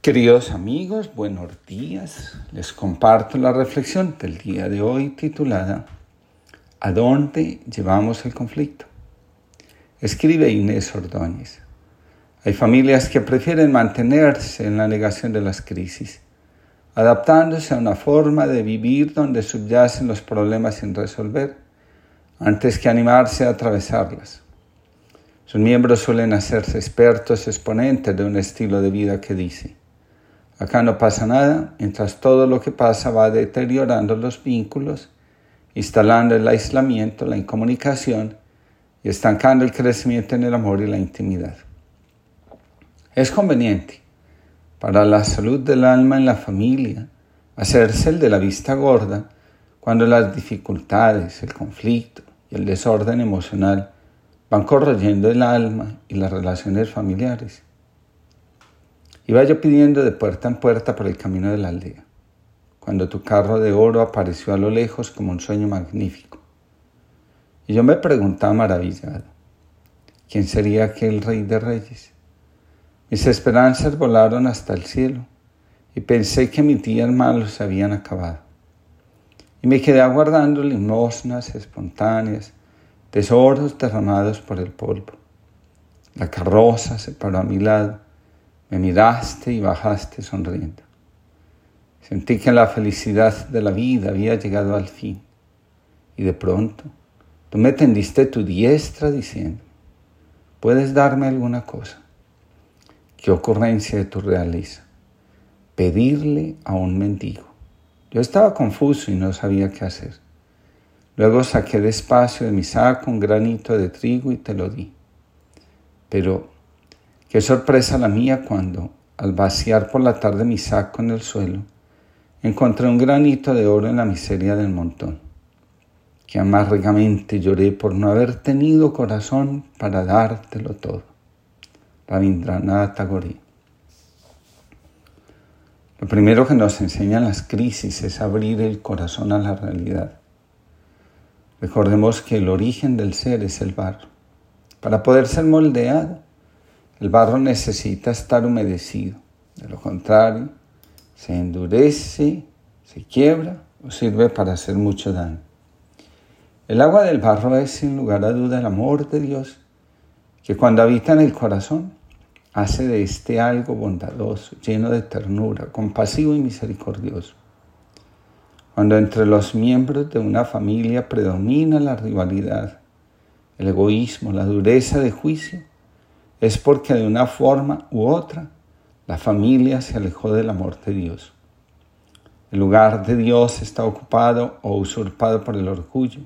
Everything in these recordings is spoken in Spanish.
Queridos amigos, buenos días. Les comparto la reflexión del día de hoy titulada ¿A dónde llevamos el conflicto? Escribe Inés Ordóñez. Hay familias que prefieren mantenerse en la negación de las crisis, adaptándose a una forma de vivir donde subyacen los problemas sin resolver, antes que animarse a atravesarlas. Sus miembros suelen hacerse expertos exponentes de un estilo de vida que dice, Acá no pasa nada, mientras todo lo que pasa va deteriorando los vínculos, instalando el aislamiento, la incomunicación y estancando el crecimiento en el amor y la intimidad. Es conveniente para la salud del alma en la familia hacerse el de la vista gorda cuando las dificultades, el conflicto y el desorden emocional van corroyendo el alma y las relaciones familiares. Iba yo pidiendo de puerta en puerta por el camino de la aldea, cuando tu carro de oro apareció a lo lejos como un sueño magnífico. Y yo me preguntaba maravillado, ¿quién sería aquel rey de reyes? Mis esperanzas volaron hasta el cielo y pensé que mis días malos se habían acabado. Y me quedé aguardando limosnas espontáneas, tesoros derramados por el polvo. La carroza se paró a mi lado me miraste y bajaste sonriendo. Sentí que la felicidad de la vida había llegado al fin. Y de pronto, tú me tendiste tu diestra diciendo, ¿puedes darme alguna cosa? Qué ocurrencia de tu realeza. Pedirle a un mendigo. Yo estaba confuso y no sabía qué hacer. Luego saqué despacio de mi saco un granito de trigo y te lo di. Pero Qué sorpresa la mía cuando, al vaciar por la tarde mi saco en el suelo, encontré un granito de oro en la miseria del montón. Qué amargamente lloré por no haber tenido corazón para dártelo todo. Rabindranath Tagore. Lo primero que nos enseñan las crisis es abrir el corazón a la realidad. Recordemos que el origen del ser es el barro. Para poder ser moldeado, el barro necesita estar humedecido. De lo contrario, se endurece, se quiebra o sirve para hacer mucho daño. El agua del barro es sin lugar a duda el amor de Dios, que cuando habita en el corazón hace de este algo bondadoso, lleno de ternura, compasivo y misericordioso. Cuando entre los miembros de una familia predomina la rivalidad, el egoísmo, la dureza de juicio, es porque de una forma u otra la familia se alejó del amor de Dios. El lugar de Dios está ocupado o usurpado por el orgullo,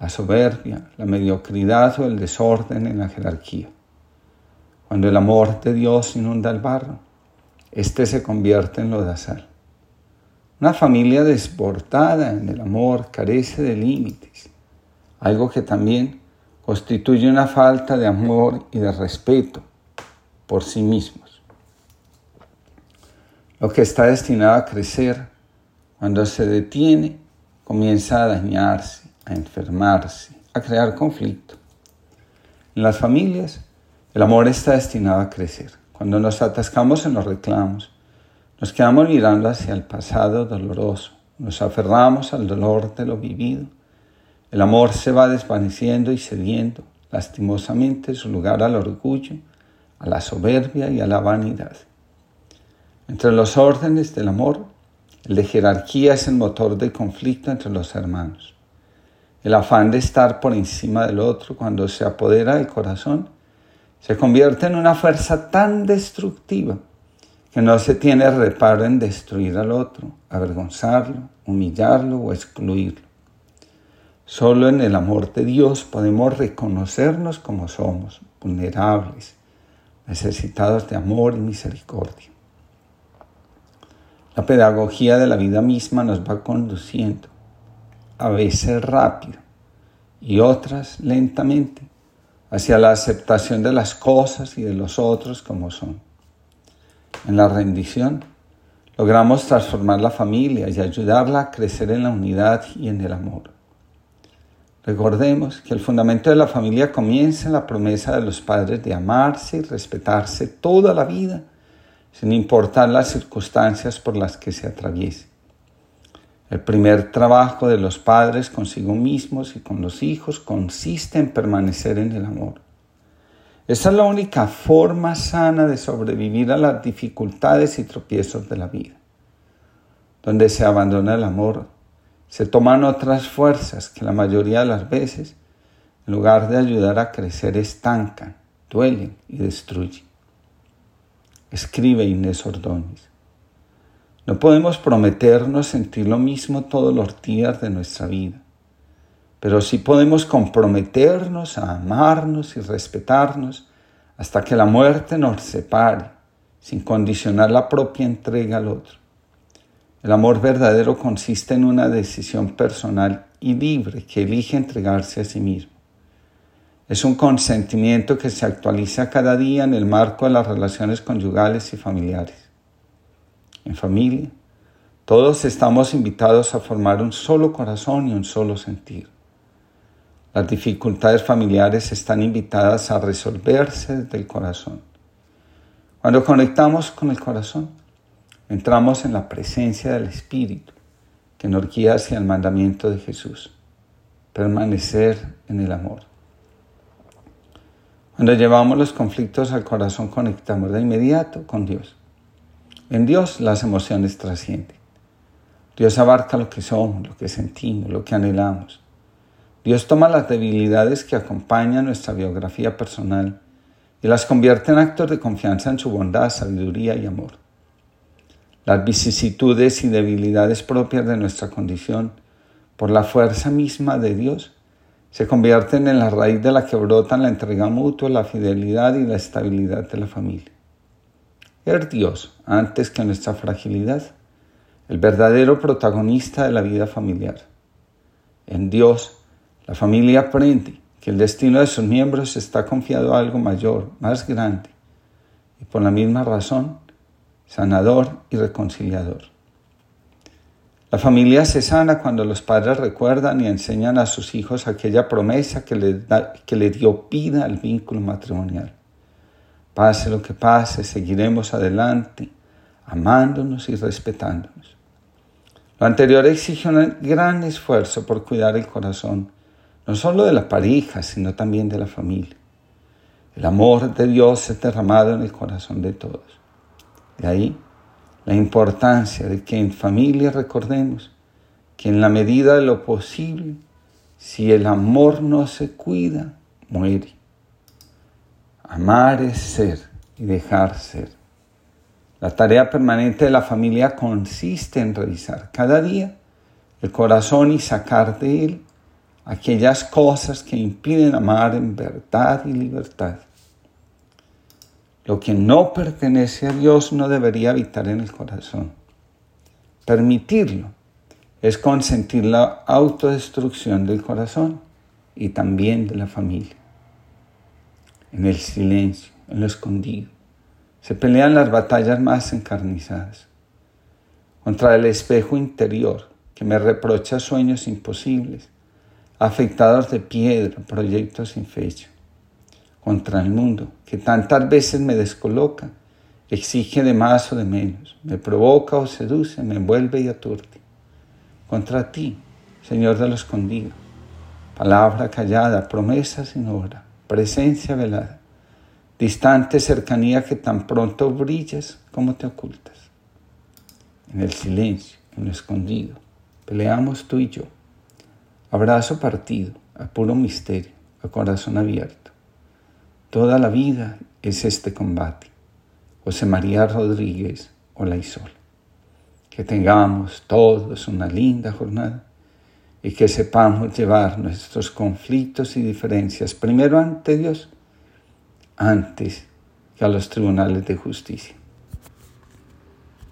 la soberbia, la mediocridad o el desorden en la jerarquía. Cuando el amor de Dios inunda el barro, éste se convierte en lodazal. Una familia desbordada en el amor carece de límites, algo que también constituye una falta de amor y de respeto por sí mismos. Lo que está destinado a crecer, cuando se detiene, comienza a dañarse, a enfermarse, a crear conflicto. En las familias, el amor está destinado a crecer. Cuando nos atascamos en los reclamos, nos quedamos mirando hacia el pasado doloroso, nos aferramos al dolor de lo vivido el amor se va desvaneciendo y cediendo lastimosamente su lugar al orgullo, a la soberbia y a la vanidad. Entre los órdenes del amor, el de jerarquía es el motor del conflicto entre los hermanos. El afán de estar por encima del otro cuando se apodera del corazón se convierte en una fuerza tan destructiva que no se tiene reparo en destruir al otro, avergonzarlo, humillarlo o excluirlo. Solo en el amor de Dios podemos reconocernos como somos, vulnerables, necesitados de amor y misericordia. La pedagogía de la vida misma nos va conduciendo, a veces rápido y otras lentamente, hacia la aceptación de las cosas y de los otros como son. En la rendición logramos transformar la familia y ayudarla a crecer en la unidad y en el amor. Recordemos que el fundamento de la familia comienza en la promesa de los padres de amarse y respetarse toda la vida sin importar las circunstancias por las que se atraviese. El primer trabajo de los padres consigo mismos y con los hijos consiste en permanecer en el amor. Esa es la única forma sana de sobrevivir a las dificultades y tropiezos de la vida. Donde se abandona el amor, se toman otras fuerzas que la mayoría de las veces, en lugar de ayudar a crecer, estancan, duelen y destruyen. Escribe Inés Ordóñez. No podemos prometernos sentir lo mismo todos los días de nuestra vida, pero sí podemos comprometernos a amarnos y respetarnos hasta que la muerte nos separe, sin condicionar la propia entrega al otro. El amor verdadero consiste en una decisión personal y libre que elige entregarse a sí mismo. Es un consentimiento que se actualiza cada día en el marco de las relaciones conyugales y familiares en familia, todos estamos invitados a formar un solo corazón y un solo sentir. Las dificultades familiares están invitadas a resolverse desde el corazón. Cuando conectamos con el corazón, entramos en la presencia del Espíritu que nos guía hacia el mandamiento de Jesús, permanecer en el amor. Cuando llevamos los conflictos al corazón, conectamos de inmediato con Dios. En Dios las emociones trascienden. Dios abarca lo que somos, lo que sentimos, lo que anhelamos. Dios toma las debilidades que acompañan nuestra biografía personal y las convierte en actos de confianza en su bondad, sabiduría y amor. Las vicisitudes y debilidades propias de nuestra condición, por la fuerza misma de Dios, se convierten en la raíz de la que brotan la entrega mutua, la fidelidad y la estabilidad de la familia es Dios antes que nuestra fragilidad, el verdadero protagonista de la vida familiar. En Dios, la familia aprende que el destino de sus miembros está confiado a algo mayor, más grande, y por la misma razón, sanador y reconciliador. La familia se sana cuando los padres recuerdan y enseñan a sus hijos aquella promesa que le, dio vida al vínculo matrimonial. Pase lo que pase, seguiremos adelante, amándonos y respetándonos. Lo anterior exige un gran esfuerzo por cuidar el corazón, no solo de la pareja, sino también de la familia. El amor de Dios es derramado en el corazón de todos. De ahí la importancia de que en familia recordemos que en la medida de lo posible, si el amor no se cuida, muere. Amar es ser y dejar ser. La tarea permanente de la familia consiste en revisar cada día el corazón y sacar de él aquellas cosas que impiden amar en verdad y libertad. Lo que no pertenece a Dios no debería habitar en el corazón. Permitirlo es consentir la autodestrucción del corazón y también de la familia en el silencio, en lo escondido. Se pelean las batallas más encarnizadas. Contra el espejo interior que me reprocha sueños imposibles, afectados de piedra, proyectos sin fecha. Contra el mundo que tantas veces me descoloca, exige de más o de menos, me provoca o seduce, me envuelve y aturde. Contra ti, Señor de lo escondido, palabra callada, promesa sin obra presencia velada, distante cercanía que tan pronto brillas como te ocultas. En el silencio, en lo escondido, peleamos tú y yo. Abrazo partido, a puro misterio, a corazón abierto. Toda la vida es este combate. José María Rodríguez Olaizol. Que tengamos todos una linda jornada y que sepamos llevar nuestros conflictos y diferencias primero ante Dios, antes que a los tribunales de justicia.